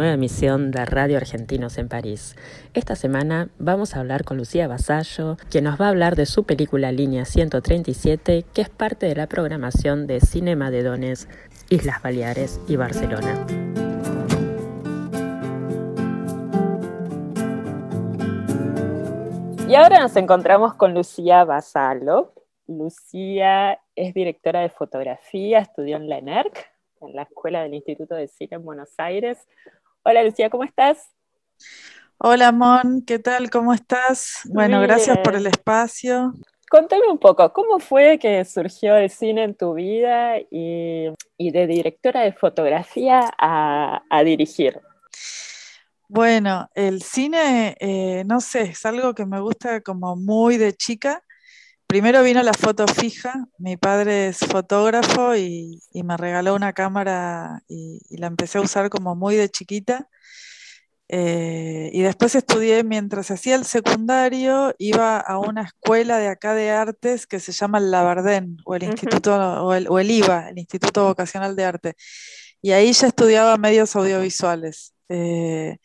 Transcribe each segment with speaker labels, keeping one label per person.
Speaker 1: nueva emisión de Radio Argentinos en París. Esta semana vamos a hablar con Lucía Basallo, quien nos va a hablar de su película Línea 137, que es parte de la programación de Cinema de Dones, Islas Baleares y Barcelona. Y ahora nos encontramos con Lucía Basalo. Lucía es directora de fotografía, estudió en la ENERC, en la Escuela del Instituto de Cine en Buenos Aires. Hola Lucía, ¿cómo estás?
Speaker 2: Hola Mon, ¿qué tal? ¿Cómo estás? Bueno, gracias por el espacio.
Speaker 1: Contame un poco, ¿cómo fue que surgió el cine en tu vida y, y de directora de fotografía a, a dirigir?
Speaker 2: Bueno, el cine, eh, no sé, es algo que me gusta como muy de chica. Primero vino la foto fija, mi padre es fotógrafo y, y me regaló una cámara y, y la empecé a usar como muy de chiquita. Eh, y después estudié, mientras hacía el secundario, iba a una escuela de acá de artes que se llama el Labardén, o el. Instituto, o el, o el IVA, el Instituto Vocacional de Arte. Y ahí ya estudiaba medios audiovisuales. Eh,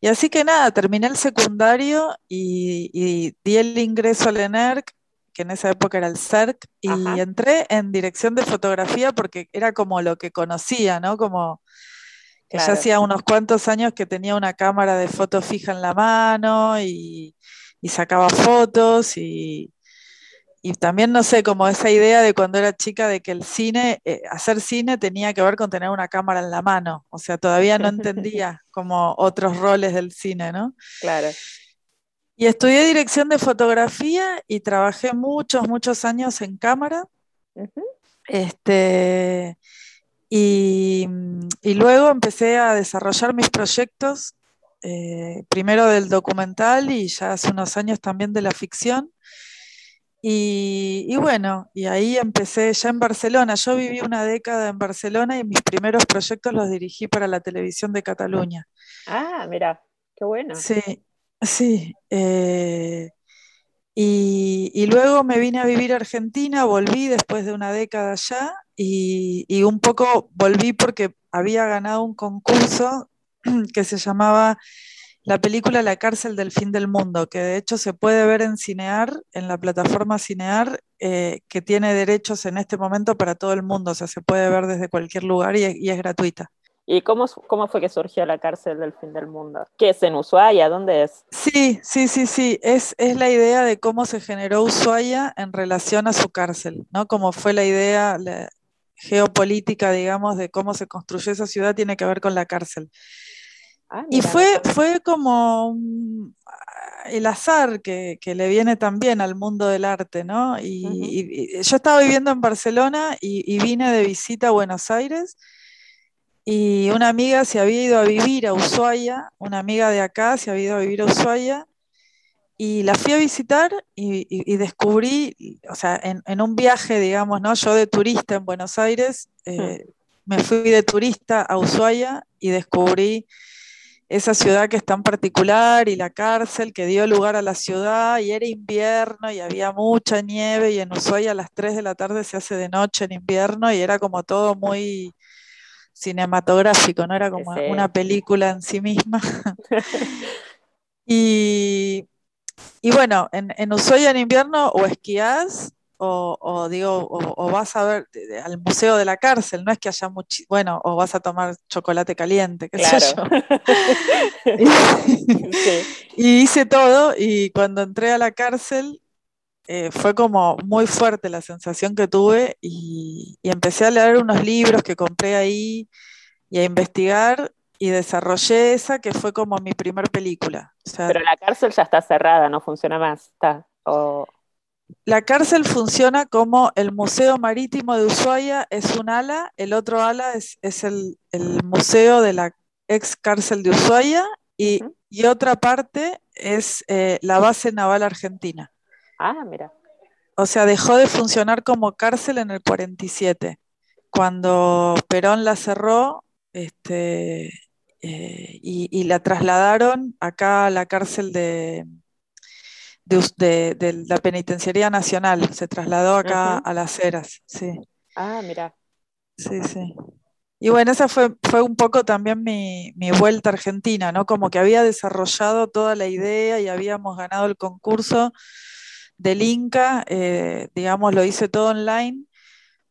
Speaker 2: y así que nada, terminé el secundario y, y di el ingreso al ENERC, que en esa época era el CERC, y
Speaker 1: Ajá.
Speaker 2: entré en dirección de fotografía porque era como lo que conocía, ¿no? Como que ya hacía unos cuantos años que tenía una cámara de foto fija en la mano y, y sacaba fotos y, y también, no sé, como esa idea de cuando era chica de que el cine, eh, hacer cine tenía que ver con tener una cámara en la mano. O sea, todavía no entendía como otros roles del cine, ¿no?
Speaker 1: Claro.
Speaker 2: Y estudié dirección de fotografía y trabajé muchos, muchos años en cámara. Este, y, y luego empecé a desarrollar mis proyectos, eh, primero del documental y ya hace unos años también de la ficción. Y, y bueno, y ahí empecé ya en Barcelona. Yo viví una década en Barcelona y mis primeros proyectos los dirigí para la televisión de Cataluña.
Speaker 1: Ah, mira, qué bueno.
Speaker 2: Sí, sí. eh, y, y luego me vine a vivir a Argentina, volví después de una década allá y, y un poco volví porque había ganado un concurso que se llamaba la película La cárcel del fin del mundo, que de hecho se puede ver en Cinear, en la plataforma Cinear, eh, que tiene derechos en este momento para todo el mundo, o sea, se puede ver desde cualquier lugar y y es gratuita.
Speaker 1: ¿Y cómo, cómo fue que surgió la cárcel del fin del mundo? ¿Qué es en Ushuaia? ¿Dónde es?
Speaker 2: Sí, sí, sí, sí. Es, es la idea de cómo se generó Ushuaia en relación a su cárcel, ¿no? Como fue la idea la geopolítica, digamos, de cómo se construyó esa ciudad, tiene que ver con la cárcel.
Speaker 1: Ah,
Speaker 2: Y fue, fue como un- el azar que, que le viene también al mundo del arte, ¿no? Y,
Speaker 1: Ujú.
Speaker 2: y- y yo estaba viviendo en Barcelona y, y vine de visita a Buenos Aires y una amiga se había ido a vivir a Ushuaia, una amiga de acá se había ido a vivir a Ushuaia y la fui a visitar y, y- y descubrí, o sea, en, en un viaje, digamos, ¿no? Yo de turista en Buenos Aires, eh, me fui de turista a Ushuaia y descubrí esa ciudad que es tan particular y la cárcel que dio lugar a la ciudad y era invierno y había mucha nieve y en Ushuaia a las 3 de la tarde se hace de noche en invierno y era como todo muy cinematográfico, ¿no? Era como
Speaker 1: Sí.
Speaker 2: una película en sí misma. y, y bueno, en, en Ushuaia en invierno o esquías o, o digo, o, o vas a ver al museo de la cárcel, no es que haya mucho, bueno, o vas a tomar chocolate caliente, qué sé
Speaker 1: Claro. Sí.
Speaker 2: y hice todo y cuando entré a la cárcel eh, fue como muy fuerte la sensación que tuve y, empecé a leer unos libros que compré ahí y a investigar y desarrollé esa que fue como mi primer película.
Speaker 1: Pero la cárcel ya está cerrada, no funciona más. Está,
Speaker 2: La cárcel funciona como el Museo Marítimo de Ushuaia es un ala, el otro ala es, el, museo de la ex cárcel de Ushuaia y, otra parte es eh, la base naval argentina.
Speaker 1: Ah, mira.
Speaker 2: O sea, dejó de funcionar como cárcel en el 47. Cuando Perón la cerró este, eh, y, la trasladaron acá a la cárcel de, de, la Penitenciaría Nacional. Se trasladó acá a Las Heras, sí.
Speaker 1: Ah, mira.
Speaker 2: Sí, sí. Y bueno, esa fue, fue un poco también mi, mi, vuelta a Argentina, ¿no? Como que había desarrollado toda la idea y habíamos ganado el concurso del Inca, eh, digamos, lo hice todo online,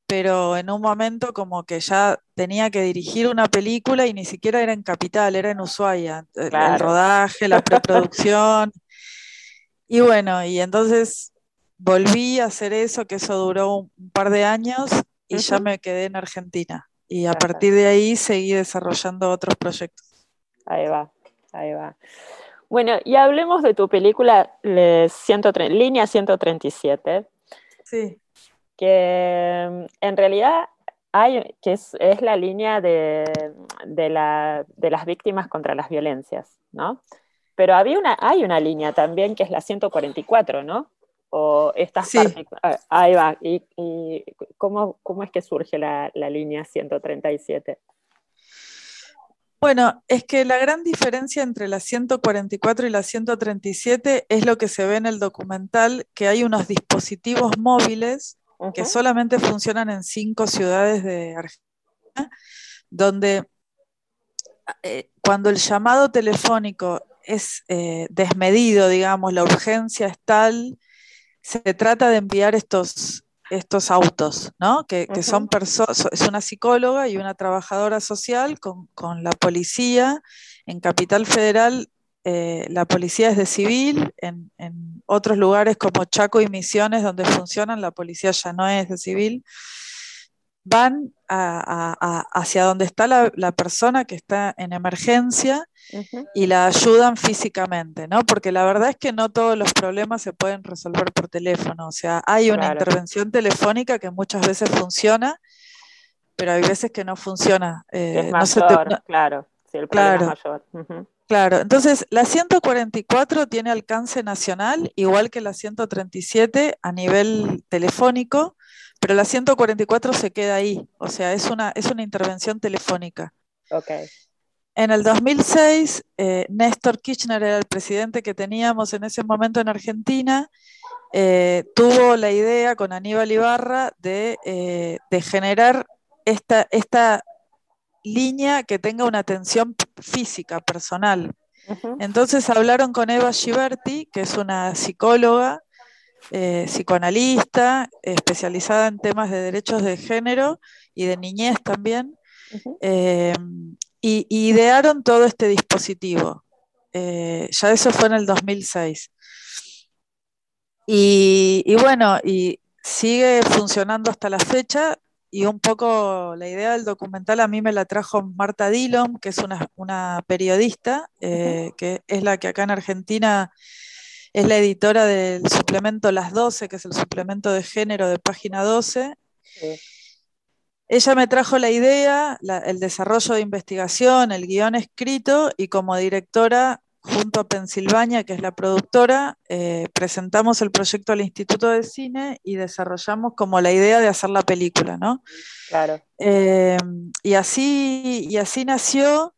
Speaker 2: pero en un momento como que ya tenía que dirigir una película y ni siquiera era en Capital, era en Ushuaia, el rodaje, la preproducción. y bueno, y entonces volví a hacer eso, que eso duró un, par de años y ya me quedé en Argentina. Y a partir de ahí seguí desarrollando otros proyectos.
Speaker 1: Ahí va, ahí va. Bueno, y hablemos de tu película Línea 137.
Speaker 2: Sí.
Speaker 1: Que en realidad hay, que es, la línea de, las víctimas contra las violencias, ¿no? Pero había una, hay una línea también que es la 144, ¿no? O estas
Speaker 2: sí.
Speaker 1: Ah, ahí va. ¿Y, cómo, es que surge la, la línea 137?
Speaker 2: Bueno, es que la gran diferencia entre la 144 y la 137 es lo que se ve en el documental, que hay unos dispositivos móviles que solamente funcionan en cinco ciudades de Argentina, donde eh, cuando el llamado telefónico es eh, desmedido, digamos, la urgencia es tal, se trata de enviar estos estos autos, ¿no? Que, son personas, es una psicóloga y una trabajadora social con, la policía. En Capital Federal eh, la policía es de civil, en, otros lugares como Chaco y Misiones, donde funcionan, la policía ya no es de civil. Van hacia donde está la persona que está en emergencia y la ayudan físicamente, ¿no? Porque la verdad es que no todos los problemas se pueden resolver por teléfono, o sea, hay una intervención telefónica que muchas veces funciona, pero hay veces que no funciona.
Speaker 1: Eh, mayor, claro, el claro. mayor.
Speaker 2: Claro, entonces la 144 tiene alcance nacional, igual que la 137 a nivel telefónico, pero la 144 se queda ahí, o sea, es una, es una intervención telefónica.
Speaker 1: Okay.
Speaker 2: En el 2006, eh, Néstor Kirchner era el presidente que teníamos en ese momento en Argentina, eh, tuvo la idea con Aníbal Ibarra de, eh, generar esta, esta, línea que tenga una atención física, personal. Entonces hablaron con Eva Giberti, que es una psicóloga, psicoanalista, especializada en temas de derechos de género y de niñez también y, idearon todo este dispositivo. Eh, ya eso fue en el 2006. Y, bueno, y sigue funcionando hasta la fecha. Y un poco la idea del documental a mí me la trajo Marta Dillon, que es una, periodista, eh, que es la que acá en Argentina es la editora del suplemento Las 12, que es el suplemento de género de página 12. Ella me trajo la idea, el desarrollo de investigación, el guion escrito y como directora, junto a Pensilvania, que es la productora, eh, presentamos el proyecto al Instituto de Cine y desarrollamos como la idea de hacer la película, ¿no?
Speaker 1: Claro.
Speaker 2: Eh, y, así, y así nació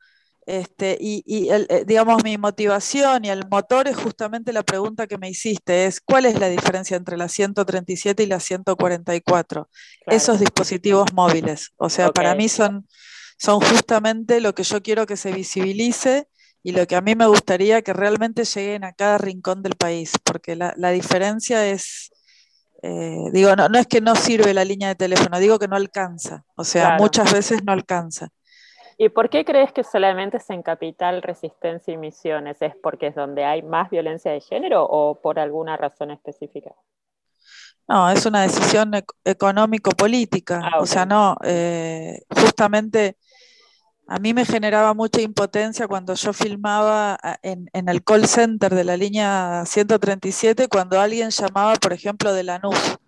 Speaker 2: este, y, eh, digamos, mi motivación y el motor es justamente la pregunta que me hiciste, es ¿cuál es la diferencia entre la 137 y la 144? Esos dispositivos móviles. O sea, para mí son, son justamente lo que yo quiero que se visibilice y lo que a mí me gustaría que realmente lleguen a cada rincón del país, porque la, diferencia es... Eh, digo, no, no es que no sirve la línea de teléfono, digo que no alcanza, o sea, muchas veces no alcanza.
Speaker 1: ¿Y por qué crees que solamente es en Capital Resistencia y Misiones? ¿Es porque es donde hay más violencia de género o por alguna razón específica?
Speaker 2: No, es una decisión económico-política. Ah, o sea, no, eh, justamente a mí me generaba mucha impotencia cuando yo filmaba en, el call center de la línea 137, cuando alguien llamaba, por ejemplo, de Lanús,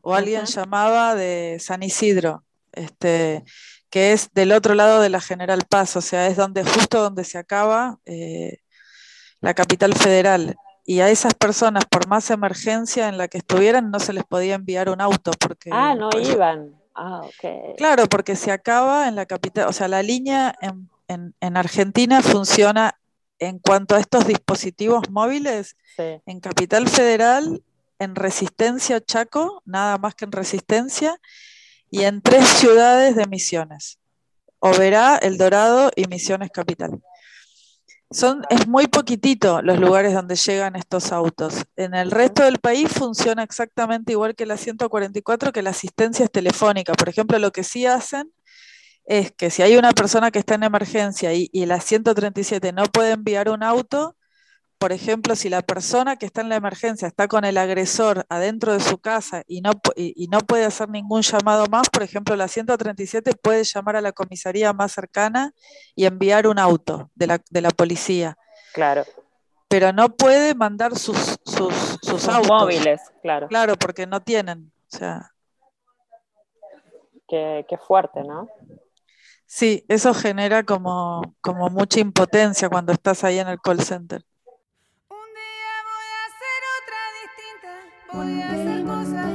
Speaker 2: o alguien llamaba de San Isidro, este, que es del otro lado de la General Paz, o sea, es donde justo donde se acaba eh, la capital federal. Y a esas personas, por más emergencia en la que estuvieran, no se les podía enviar un auto porque...
Speaker 1: Ah, no
Speaker 2: pues,
Speaker 1: iban. Ah, okay.
Speaker 2: Claro, porque se acaba en la capital, o sea, la línea en, Argentina funciona en cuanto a estos dispositivos móviles, en Capital Federal, en Resistencia Chaco, nada más que en Resistencia, y en tres ciudades de Misiones, Oberá, El Dorado y Misiones Capital. Son, es muy poquitito los lugares donde llegan estos autos. En el resto del país funciona exactamente igual que la 144, que la asistencia es telefónica. Por ejemplo, lo que sí hacen es que si hay una persona que está en emergencia y, y la 137 no puede enviar un auto, por ejemplo, si la persona que está en la emergencia está con el agresor adentro de su casa y no, y, no puede hacer ningún llamado más, por ejemplo, la 137 puede llamar a la comisaría más cercana y enviar un auto de la, de la policía.
Speaker 1: Claro.
Speaker 2: Pero no puede mandar sus, sus, sus, autos.
Speaker 1: móviles, claro.
Speaker 2: Claro, porque no tienen. O sea.
Speaker 1: Qué, qué fuerte, ¿no?
Speaker 2: Sí, eso genera como, como mucha impotencia cuando estás ahí en el call center.
Speaker 3: Voy a hacer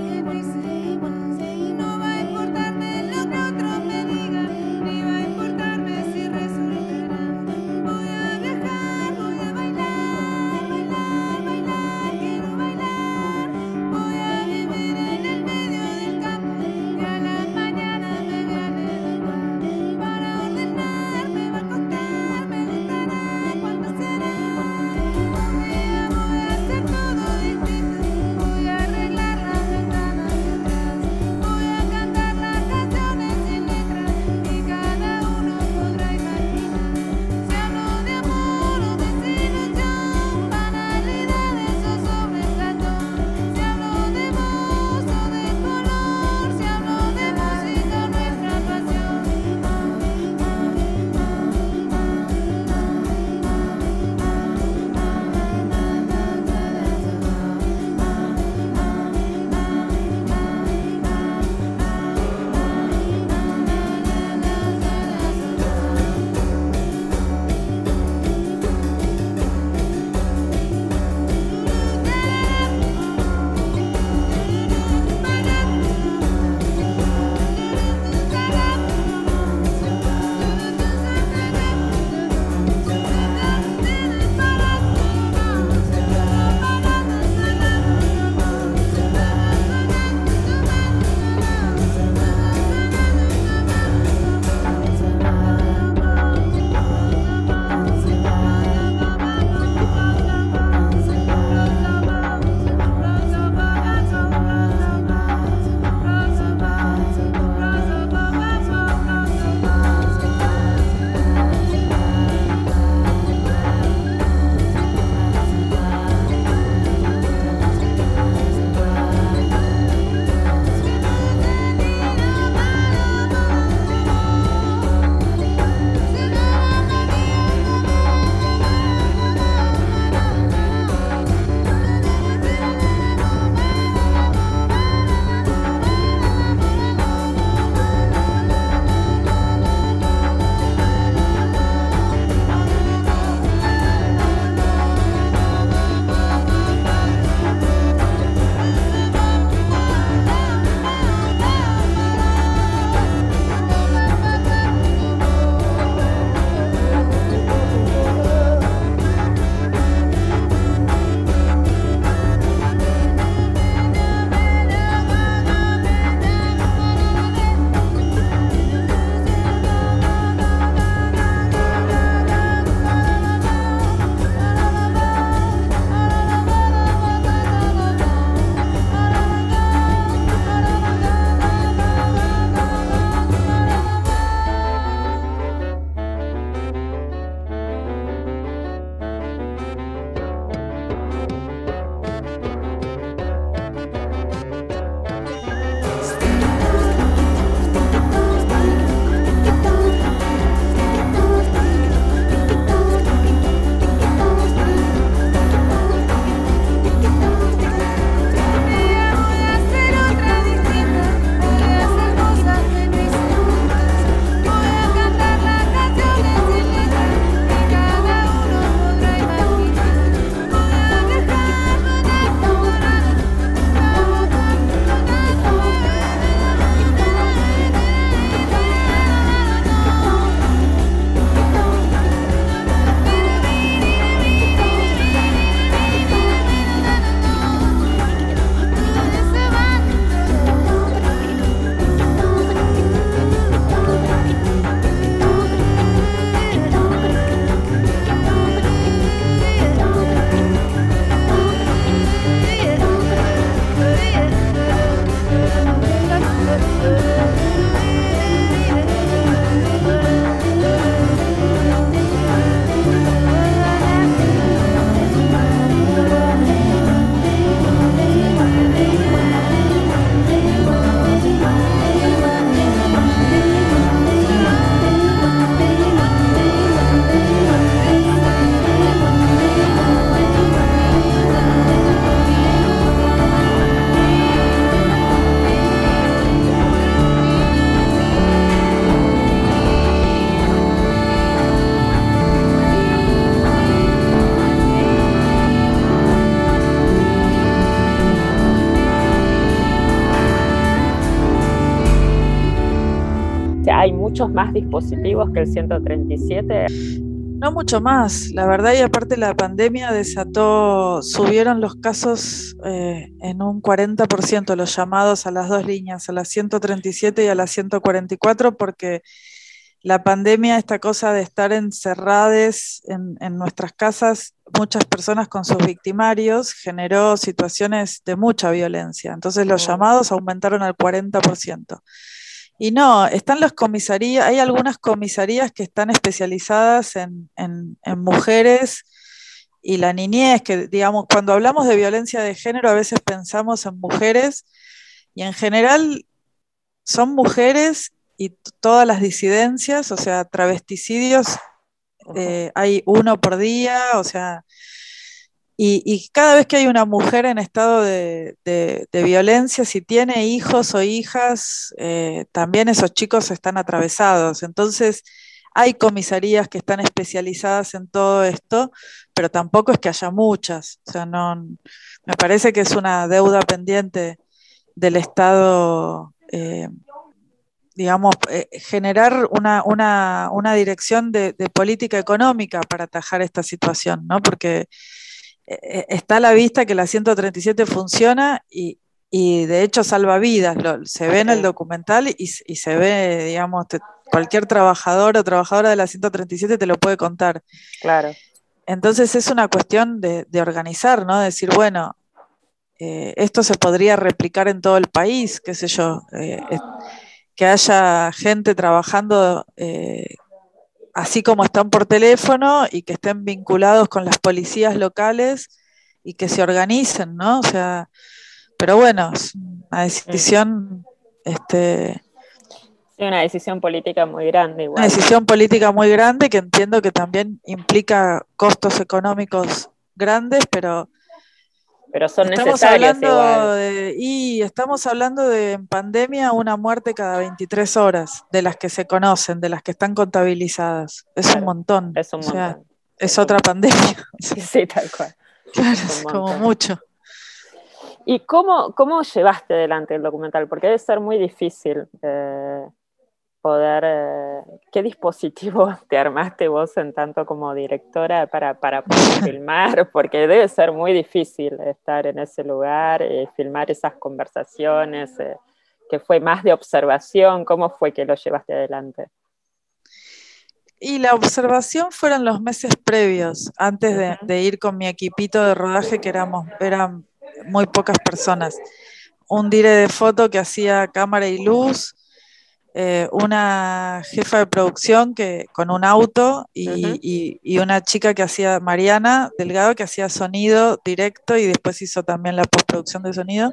Speaker 1: más dispositivos que el 137.
Speaker 2: No mucho más, la verdad, y aparte la pandemia desató, subieron los casos eh, en un 40%, los llamados a las dos líneas, a la 137 y a la 144, porque la pandemia, esta cosa de estar encerradas en, en nuestras casas, muchas personas con sus victimarios, generó situaciones de mucha violencia. Entonces los llamados aumentaron al 40%. Y no, están las comisarías, hay algunas comisarías que están especializadas en, en, en, mujeres y la niñez, que digamos, cuando hablamos de violencia de género a veces pensamos en mujeres y en general son mujeres y todas las disidencias, o sea, travesticidios, eh, hay uno por día, o sea, y, cada vez que hay una mujer en estado de, violencia, si tiene hijos o hijas, eh, también esos chicos están atravesados. Entonces, hay comisarías que están especializadas en todo esto, pero tampoco es que haya muchas. O sea, no, me parece que es una deuda pendiente del Estado, eh, digamos, eh, generar una, una, una dirección de, de, política económica para atajar esta situación, ¿no? Porque está a la vista que la 137 funciona y, y de hecho salva vidas. Lo, se ve en el documental y, y se ve, digamos, te, cualquier trabajador o trabajadora de la 137 te lo puede contar.
Speaker 1: Claro.
Speaker 2: Entonces es una cuestión de, de organizar, ¿no? Decir, bueno, eh, esto se podría replicar en todo el país, qué sé yo, eh, que haya gente trabajando eh, así como están por teléfono y que estén vinculados con las policías locales y que se organicen, ¿no? O sea, pero bueno, es una decisión, este...
Speaker 1: Sí, una decisión política muy grande. Igual.
Speaker 2: Una decisión política muy grande que entiendo que también implica costos económicos grandes, pero
Speaker 1: pero son
Speaker 2: estamos
Speaker 1: necesarias
Speaker 2: hablando
Speaker 1: igual.
Speaker 2: De, y estamos hablando de en pandemia una muerte cada 23 horas, de las que se conocen, de las que están contabilizadas. Es
Speaker 1: Claro,
Speaker 2: un montón.
Speaker 1: Es un
Speaker 2: O sea,
Speaker 1: montón.
Speaker 2: es otra pandemia.
Speaker 1: Sí, sí, tal cual.
Speaker 2: Claro,
Speaker 1: Es
Speaker 2: como mucho.
Speaker 1: ¿Y cómo, cómo llevaste adelante el documental? Porque debe ser muy difícil eh, poder... eh, ¿Qué dispositivo te armaste vos en tanto como directora para, para poder filmar? Porque debe ser muy difícil estar en ese lugar, eh, filmar esas conversaciones, eh, que fue más de observación. ¿Cómo fue que lo llevaste adelante?
Speaker 2: Y la observación fueron los meses previos, antes de, de ir con mi equipito de rodaje, que éramos, eran muy pocas personas. Un dire de foto que hacía cámara y luz, eh, una jefa de producción que, con un auto y,
Speaker 1: Ujú.
Speaker 2: y- y una chica que hacía, Mariana Delgado, que hacía sonido directo y después hizo también la postproducción de sonido.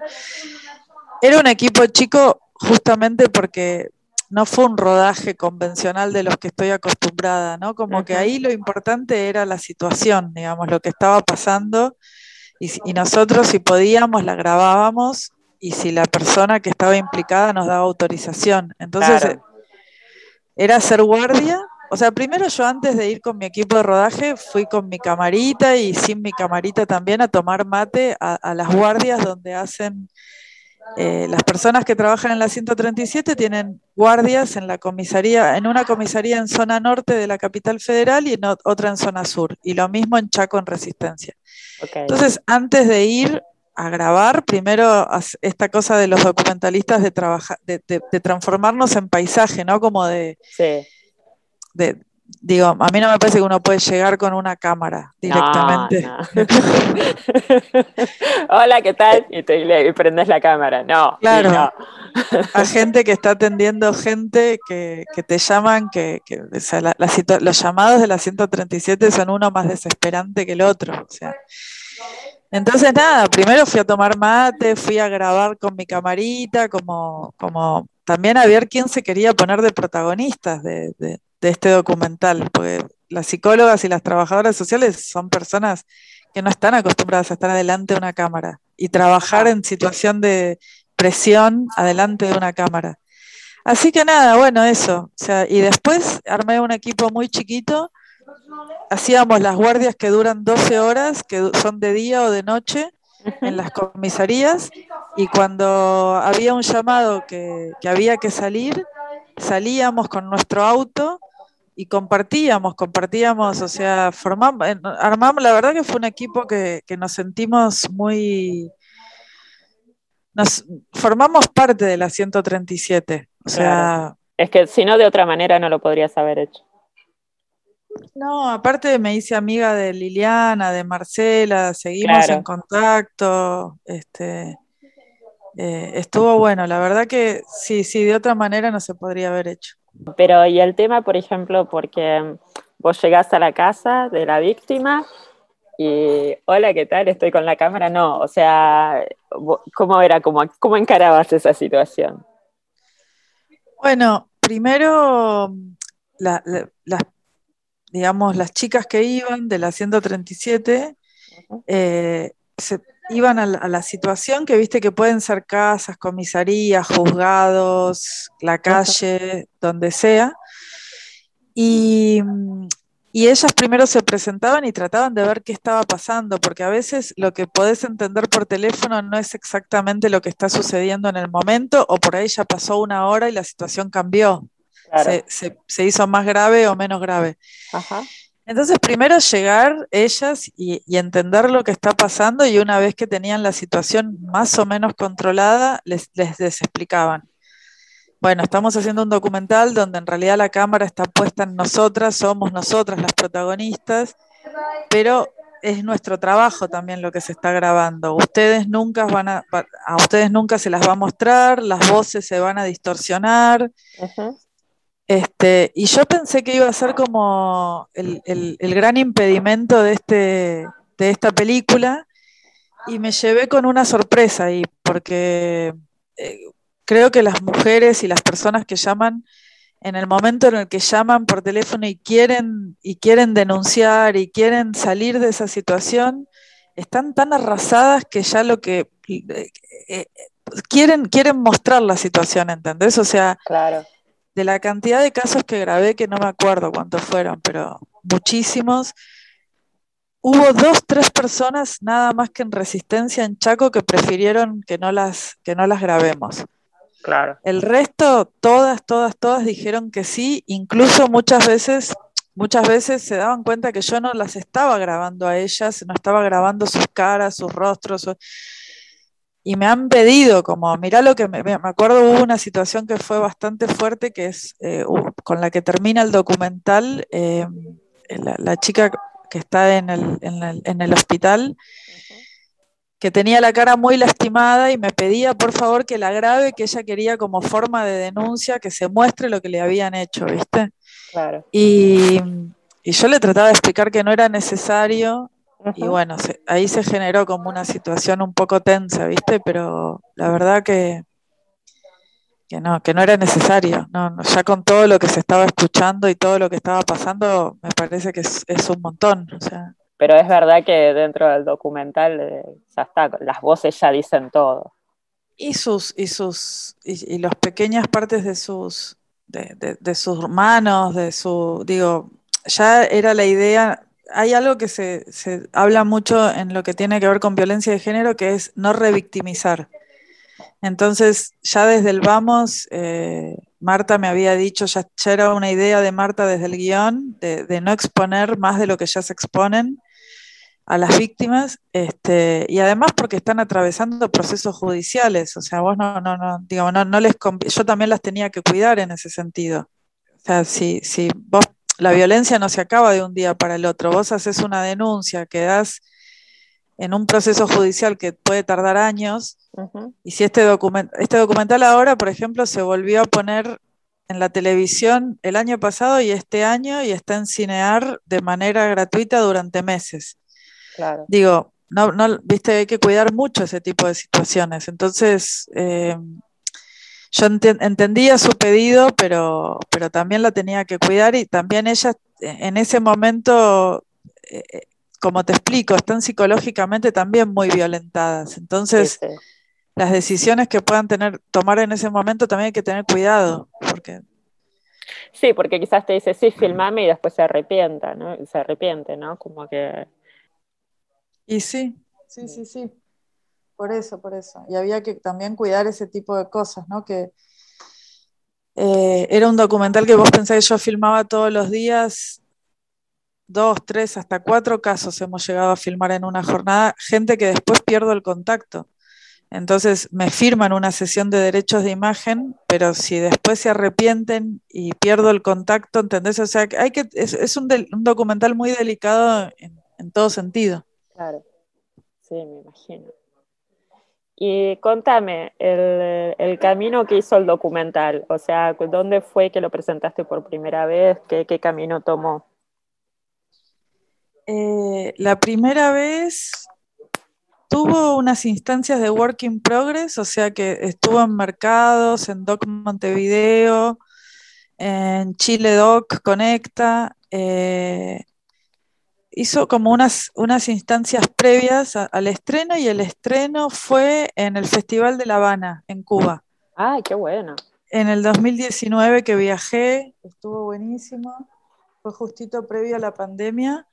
Speaker 2: Era un equipo chico justamente porque no fue un rodaje convencional de los que estoy acostumbrada, ¿no? Como que ahí lo importante era la situación, digamos, lo que estaba pasando y nosotros si podíamos la grabábamos y si la persona que estaba implicada nos daba autorización. Entonces
Speaker 1: Claro.
Speaker 2: era hacer guardia. O sea, primero yo antes de ir con mi equipo de rodaje fui con mi camarita y sin mi camarita también a tomar mate a, a las guardias donde hacen eh, las personas que trabajan en la 137 tienen guardias en la comisaría, en una comisaría en zona norte de la capital federal y en ot- otra en zona sur. Y lo mismo en Chaco en Resistencia. Entonces, antes de ir a grabar, primero esta cosa de los documentalistas de trabajar, de, de- de transformarnos en paisaje, ¿no? Como de,
Speaker 1: Sí.
Speaker 2: de- digo, a mí no me parece que uno puede llegar con una cámara directamente.
Speaker 1: No, no. Hola, ¿qué tal? Y, te, y prendes la cámara. No.
Speaker 2: Claro.
Speaker 1: no.
Speaker 2: a gente que está atendiendo gente que, que te llaman, que, que, o sea, la- la los llamados de la 137 son uno más desesperante que el otro. O sea. Entonces, nada, primero fui a tomar mate, fui a grabar con mi camarita, como, como también a ver quién se quería poner de protagonistas de, este documental, porque las psicólogas y las trabajadoras sociales son personas que no están acostumbradas a estar adelante de una cámara y trabajar en situación de presión adelante de una cámara. Así que nada, bueno, eso. O sea, y después armé un equipo muy chiquito. Hacíamos las guardias que duran 12 horas, que son de día o de noche, en las comisarías. Y cuando había un llamado que, que había que salir, salíamos con nuestro auto y compartíamos, compartíamos, o sea, formamos, armamos, la verdad que fue un equipo que, que nos sentimos muy, nos formamos parte de la 137, o sea,
Speaker 1: Claro. Es que si no, de otra manera no lo podrías haber hecho.
Speaker 2: No, aparte me hice amiga de Liliana, de Marcela, seguimos
Speaker 1: Claro.
Speaker 2: en contacto, este, eh, estuvo bueno, la verdad que sí, sí, de otra manera no se podría haber hecho.
Speaker 1: Pero, y el tema, por ejemplo, porque vos llegás a la casa de la víctima y, hola, ¿qué tal? Estoy con la cámara. No, o sea, ¿cómo era? ¿Cómo, cómo encarabas esa situación?
Speaker 2: Bueno, primero, la- la- las, digamos, las chicas que iban de la 137
Speaker 1: Ujú.
Speaker 2: eh, se, iban a la, a la situación que viste que pueden ser casas, comisarías, juzgados, la calle, donde sea. Y, y ellas primero se presentaban y trataban de ver qué estaba pasando, porque a veces lo que podés entender por teléfono no es exactamente lo que está sucediendo en el momento, o por ahí ya pasó una hora y la situación cambió,
Speaker 1: Claro.
Speaker 2: se, se- se hizo más grave o menos grave.
Speaker 1: Ajá.
Speaker 2: Entonces, primero llegar ellas y, y entender lo que está pasando y una vez que tenían la situación más o menos controlada, les, les, les explicaban. Bueno, estamos haciendo un documental donde en realidad la cámara está puesta en nosotras, somos nosotras las protagonistas, pero es nuestro trabajo también lo que se está grabando. Ustedes nunca van a, a ustedes nunca se las va a mostrar, las voces se van a distorsionar,
Speaker 1: Ujú.
Speaker 2: Este, y yo pensé que iba a ser como el, el- gran impedimento de, este, de esta película y me llevé con una sorpresa ahí, porque eh, creo que las mujeres y las personas que llaman, en el momento en el que llaman por teléfono y quieren, y quieren denunciar y quieren salir de esa situación, están tan arrasadas que ya lo que eh, eh, quieren, quieren mostrar la situación, ¿entendés? O sea,
Speaker 1: Claro.
Speaker 2: De la cantidad de casos que grabé, que no me acuerdo cuántos fueron, pero muchísimos, hubo dos, tres personas nada más que en Resistencia en Chaco que prefirieron que no las, que no las grabemos.
Speaker 1: Claro.
Speaker 2: El resto, todas, todas, todas dijeron que sí, incluso muchas veces, muchas veces se daban cuenta que yo no las estaba grabando a ellas, no estaba grabando sus caras, sus rostros, su- y me han pedido, como, mirá lo que me, me acuerdo, hubo una situación que fue bastante fuerte, que es eh, con la que termina el documental, eh, la, la chica que está en el, en el- en el hospital, que tenía la cara muy lastimada y me pedía por favor que la grabe, que ella quería como forma de denuncia que se muestre lo que le habían hecho, ¿viste?
Speaker 1: Claro.
Speaker 2: Y, y yo le trataba de explicar que no era necesario y bueno, se- ahí se generó como una situación un poco tensa, ¿viste? Pero la verdad que, que no, que no era necesario. No, no, ya con todo lo que se estaba escuchando y todo lo que estaba pasando, me parece que es, es un montón. O sea,
Speaker 1: Pero es verdad que dentro del documental eh, ya está, las voces ya dicen todo.
Speaker 2: y sus, y sus, y, y las pequeñas partes de sus, de, de- de sus manos, de su, digo, ya era la idea. Hay algo que se, se habla mucho en lo que tiene que ver con violencia de género, que es no revictimizar. Entonces, ya desde el vamos, eh, Marta me había dicho, ya, era una idea de Marta desde el guion, de, no exponer más de lo que ya se exponen a las víctimas, este, y además porque están atravesando procesos judiciales, o sea, vos no, no, no, digamos, no, no les yo también las tenía que cuidar en ese sentido. O sea, si, si vos, la violencia no se acaba de un día para el otro, vos haces una denuncia, quedás en un proceso judicial que puede tardar años, y si este, document este documental ahora, por ejemplo, se volvió a poner en la televisión el año pasado y este año y está en Cinear de manera gratuita durante meses.
Speaker 1: Claro.
Speaker 2: Digo, no, no, viste, hay que cuidar mucho ese tipo de situaciones. Entonces, eh, yo enten- entendía su pedido, pero, pero también la tenía que cuidar y también ellas eh, en ese momento, eh, eh, como te explico, están psicológicamente también muy violentadas.
Speaker 1: Sí,
Speaker 2: Entonces,
Speaker 1: sí.
Speaker 2: las decisiones que puedan tener, tomar en ese momento también hay que tener cuidado, porque
Speaker 1: Sí, porque quizás te dice, sí, filmame y después se arrepienta, ¿no? Se arrepiente, ¿no? Como que...
Speaker 2: Y sí, sí, sí, sí. Por eso, por eso. Y había que también cuidar ese tipo de cosas, ¿no? Que Eh, era un documental que vos pensás que yo filmaba todos los días, dos, tres, hasta cuatro casos hemos llegado a filmar en una jornada, gente que después pierdo el contacto. Entonces me firman una sesión de derechos de imagen, pero si después se arrepienten y pierdo el contacto, ¿entendés? O sea, hay que, es, es un, del- un documental muy delicado en, en todo sentido.
Speaker 1: Claro, sí, me imagino. Y contame, el, el camino que hizo el documental, o sea, ¿dónde fue que lo presentaste por primera vez? ¿Qué, qué camino tomó?
Speaker 2: Eh, la primera vez tuvo unas instancias de work in progress, o sea que estuvo en mercados, en Doc Montevideo, en Chile Doc Conecta, eh, hizo como unas, unas instancias previas a- al estreno y el estreno fue en el Festival de La Habana, en Cuba.
Speaker 1: ¡Ay, qué bueno!
Speaker 2: En el 2019 que viajé, estuvo buenísimo, fue justito previo a la pandemia.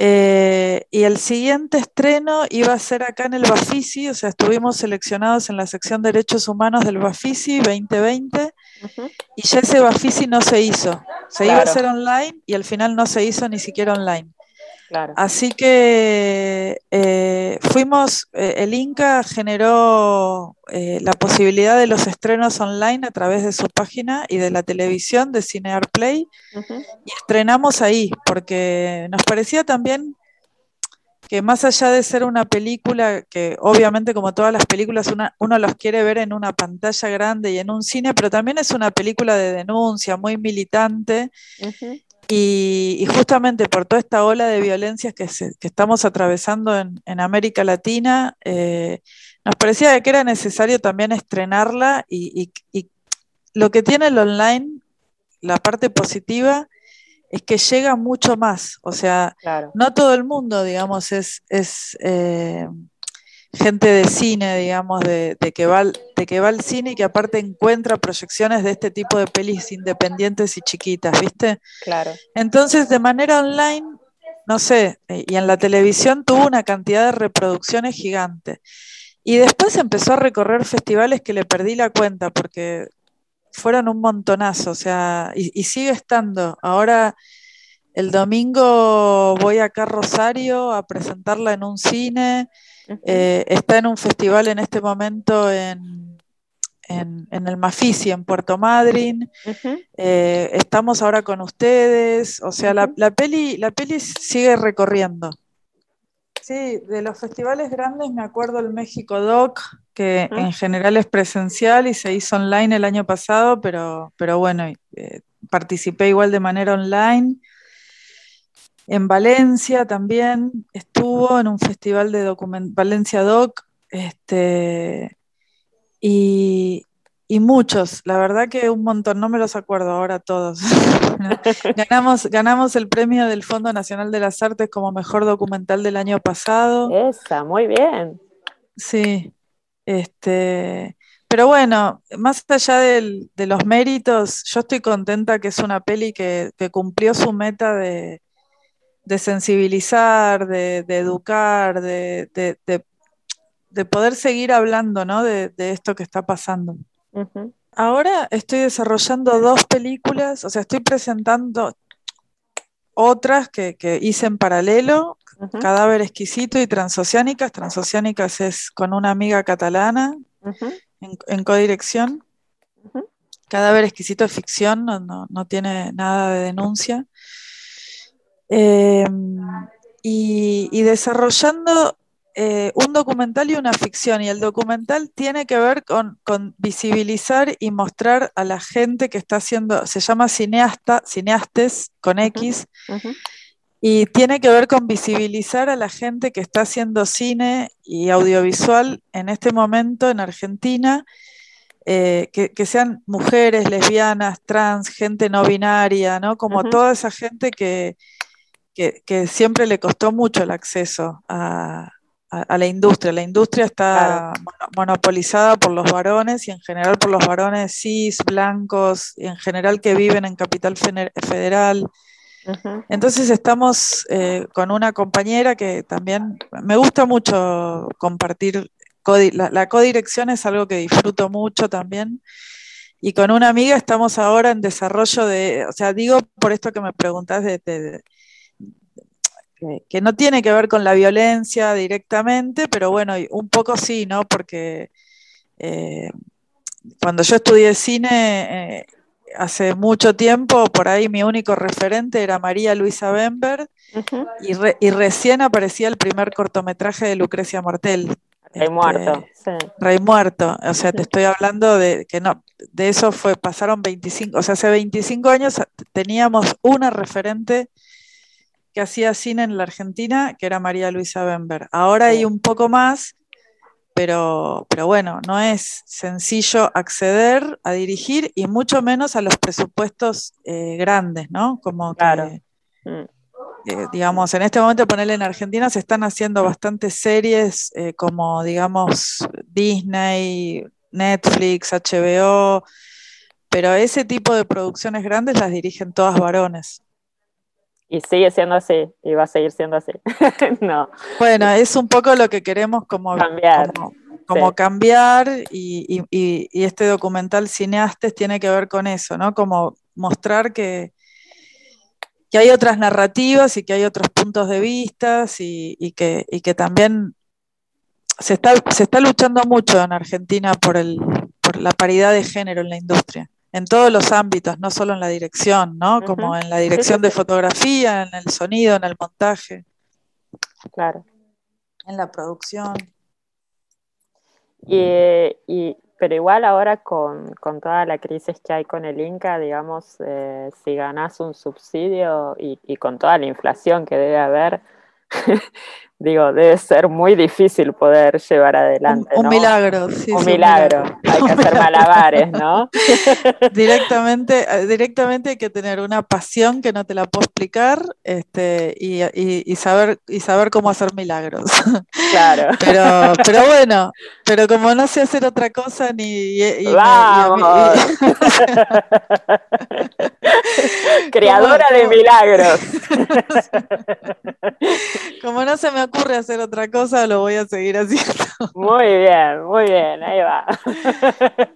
Speaker 2: Eh, y el siguiente estreno iba a ser acá en el Bafisi, o sea, estuvimos seleccionados en la sección Derechos Humanos del Bafisi 2020
Speaker 1: Ujú,
Speaker 2: y ya ese Bafisi no se hizo. Se iba a hacer online y al final no se hizo ni siquiera online.
Speaker 1: Claro.
Speaker 2: Así que eh, fuimos, eh, el Inca generó eh, la posibilidad de los estrenos online a través de su página y de la televisión de Cinear Play. Y estrenamos ahí, porque nos parecía también que más allá de ser una película, que obviamente como todas las películas una- uno los quiere ver en una pantalla grande y en un cine, pero también es una película de denuncia, muy militante, y, y justamente por toda esta ola de violencias que, se- que estamos atravesando en, en América Latina, eh, nos parecía que era necesario también estrenarla y, y- y lo que tiene el online, la parte positiva, es que llega mucho más. O sea,
Speaker 1: claro.
Speaker 2: no todo el mundo, digamos, es, es eh, gente de cine, digamos, de, de que va, al- de que va al cine y que aparte encuentra proyecciones de este tipo de pelis independientes y chiquitas, ¿viste?
Speaker 1: Claro.
Speaker 2: Entonces, de manera online, no sé, eh, y en la televisión tuvo una cantidad de reproducciones gigante. Y después empezó a recorrer festivales que le perdí la cuenta porque fueron un montonazo, o sea, y, y sigue estando. Ahora, el domingo voy acá a Rosario a presentarla en un cine. Eh, está en un festival en este momento en, en, en el Mafisi, en Puerto Madryn. Eh, estamos ahora con ustedes. O sea, la, la peli, la peli sigue recorriendo. Sí, de los festivales grandes me acuerdo el México Doc, que en general es presencial y se hizo online el año pasado, pero, pero bueno, eh, participé igual de manera online. En Valencia también estuvo en un festival de Valencia Doc, este, y, y muchos, la verdad que un montón, no me los acuerdo ahora todos. ganamos, ganamos el premio del Fondo Nacional de las Artes como mejor documental del año pasado.
Speaker 1: Esa, muy bien.
Speaker 2: Sí, este, pero bueno, más allá del- de los méritos, yo estoy contenta que es una peli que, que cumplió su meta de, de sensibilizar, de, de educar, de, de- de- de poder seguir hablando, ¿no? de, esto que está pasando. Ahora estoy desarrollando dos películas, o sea, estoy presentando otras que, que hice en paralelo, Cadáver Exquisito y Transoceánicas. Transoceánicas es con una amiga catalana en, en codirección. Cadáver Exquisito es ficción, no, no, no tiene nada de denuncia. Eh, y, y desarrollando eh, un documental y una ficción. Y el documental tiene que ver con, con visibilizar y mostrar a la gente que está haciendo, se llama cineasta, cineastes con X, y tiene que ver con visibilizar a la gente que está haciendo cine y audiovisual en este momento en Argentina, eh, que, que sean mujeres, lesbianas, trans, gente no binaria, ¿no? Como toda esa gente que, que, que siempre le costó mucho el acceso a, a- a la industria. La industria está mono- monopolizada por los varones y en general por los varones cis, blancos, y en general que viven en Capital Federal. Entonces estamos eh, con una compañera que también me gusta mucho compartir, la, la codirección es algo que disfruto mucho también Y con una amiga estamos ahora en desarrollo de, o sea, digo por esto que me preguntás, de- que, que no tiene que ver con la violencia directamente, pero bueno, un poco sí, ¿no? Porque eh, cuando yo estudié cine, eh, hace mucho tiempo, por ahí mi único referente era María Luisa Bember,
Speaker 1: Ujú.
Speaker 2: y, re- y recién aparecía el primer cortometraje de Lucrecia Martel.
Speaker 1: Rey
Speaker 2: Este,
Speaker 1: muerto, sí.
Speaker 2: Rey muerto, o sea, te estoy hablando de que no, de eso fue, pasaron 25, o sea, hace 25 años teníamos una referente que hacía cine en la Argentina, que era María Luisa Bember. Ahora hay un poco más, pero, pero bueno, no es sencillo acceder a dirigir y mucho menos a los presupuestos eh, grandes, ¿no? Como que,
Speaker 1: Claro. Mm,
Speaker 2: eh, digamos, en este momento ponerle en Argentina se están haciendo bastantes series eh, como, digamos, Disney, Netflix, HBO, pero ese tipo de producciones grandes las dirigen todas varones.
Speaker 1: Y sigue siendo así, y va a seguir siendo así. no,
Speaker 2: Bueno, es un poco lo que queremos como
Speaker 1: Cambiar,
Speaker 2: como, como
Speaker 1: sí.
Speaker 2: cambiar y, y- y- y este documental Cineastes tiene que ver con eso, ¿no? Como mostrar que, que hay otras narrativas y que hay otros puntos de vista y, y que, y que también se está, se está luchando mucho en Argentina por, el, por la paridad de género en la industria, en todos los ámbitos, no solo en la dirección, ¿no? Como en la dirección de fotografía, en el sonido, en el montaje,
Speaker 1: claro.
Speaker 2: en la producción.
Speaker 1: Y, y- pero igual ahora con, con toda la crisis que hay con el Inca, digamos, eh, si ganás un subsidio y, y con toda la inflación que debe haber, digo, debe ser muy difícil poder llevar adelante,
Speaker 2: un
Speaker 1: ¿no?
Speaker 2: milagro, sí,
Speaker 1: Un
Speaker 2: sí,
Speaker 1: milagro. Hay que hacer malabares, ¿no?
Speaker 2: Directamente, eh, directamente hay que tener una pasión que no te la puedo explicar, este, y, y- y saber, y saber cómo hacer milagros.
Speaker 1: Claro.
Speaker 2: Pero, pero bueno, pero como no sé hacer otra cosa ni y- mí-
Speaker 1: ¡Vamos! Creadora de
Speaker 2: ¿Cómo-
Speaker 1: milagros.
Speaker 2: como no se me ocurre hacer otra cosa, lo voy a seguir haciendo.
Speaker 1: Muy bien, muy bien, ahí va.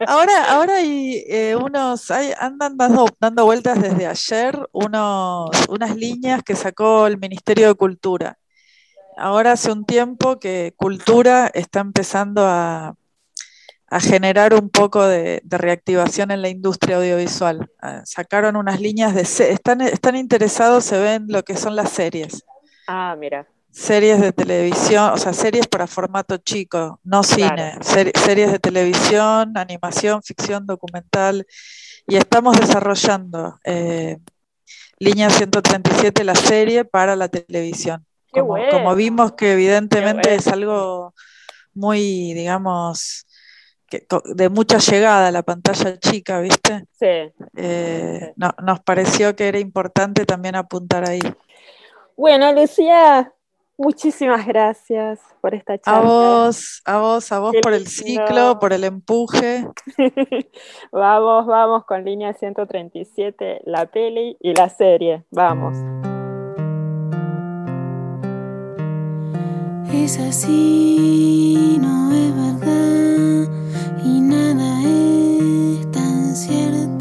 Speaker 2: Ahora, ahora hay eh, unos, hay, andan dando, dando vueltas desde ayer unos, unas líneas que sacó el Ministerio de Cultura. Ahora hace un tiempo que Cultura está empezando a, a generar un poco de, de reactivación en la industria audiovisual. Ah, Sacaron unas líneas de, están, están interesados, se ven lo que son las series.
Speaker 1: Ah, mira,
Speaker 2: series de televisión, o sea, series para formato chico, no cine, seri- series de televisión, animación, ficción, documental, y estamos desarrollando eh, Línea 137, la serie para la televisión. Como,
Speaker 1: bueno.
Speaker 2: como vimos que evidentemente
Speaker 1: bueno.
Speaker 2: es algo muy, digamos, que, de mucha llegada a la pantalla chica, ¿viste?
Speaker 1: sí.
Speaker 2: Eh, no- nos pareció que era importante también apuntar ahí.
Speaker 1: Bueno, Lucía, muchísimas gracias por esta
Speaker 2: A
Speaker 1: charla.
Speaker 2: vos, a vos, a vos
Speaker 1: Qué
Speaker 2: por el ciclo, por el empuje.
Speaker 1: vamos, vamos con línea 137, la peli y la serie. Vamos.
Speaker 3: Es así, no es verdad y nada es tan cierto.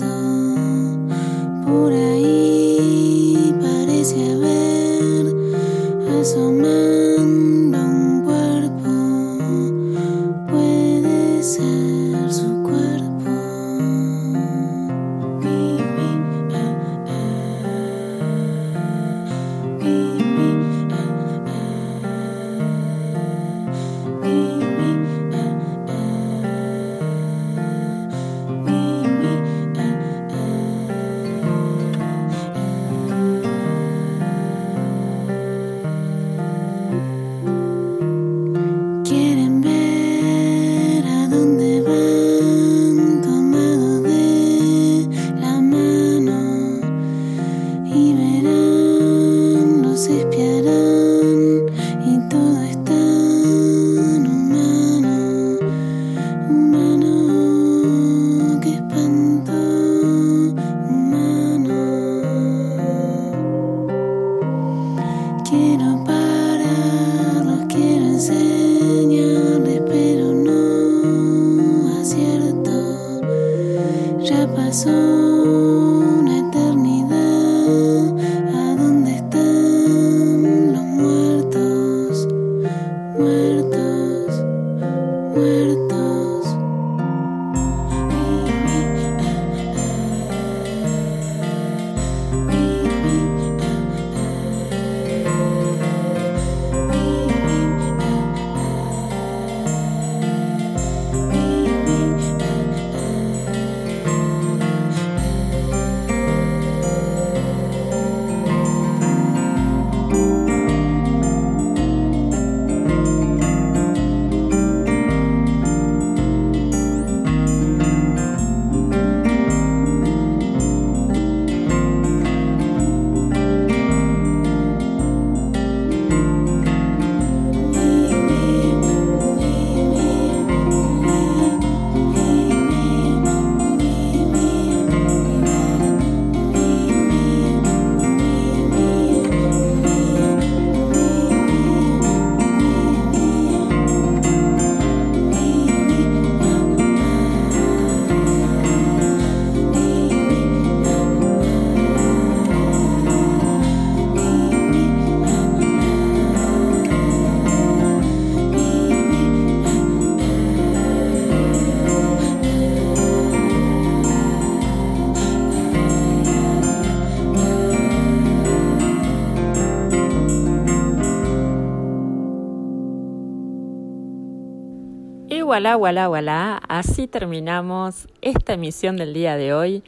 Speaker 4: Voilà, voilà, voilà, así terminamos esta emisión del día de hoy.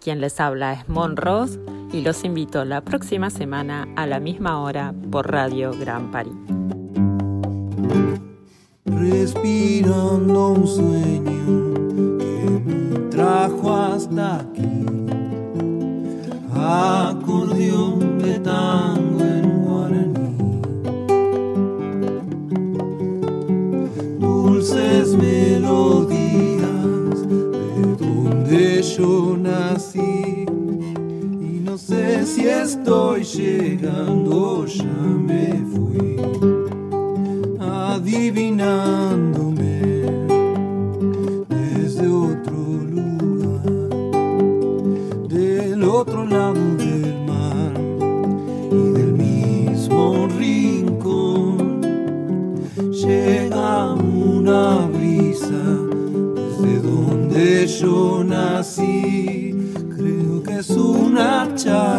Speaker 4: Quien les habla es Mon Ross y los invito la próxima semana a la misma hora por Radio Gran París.
Speaker 5: respirando un sueño que me trajo hasta aquí. Acordeón yo nací. Y no sé si estoy llegando, ya me fui adivinándome desde otro lugar, del otro lado del mar y del mismo rincón. Llega una yo nací, creo que es una charla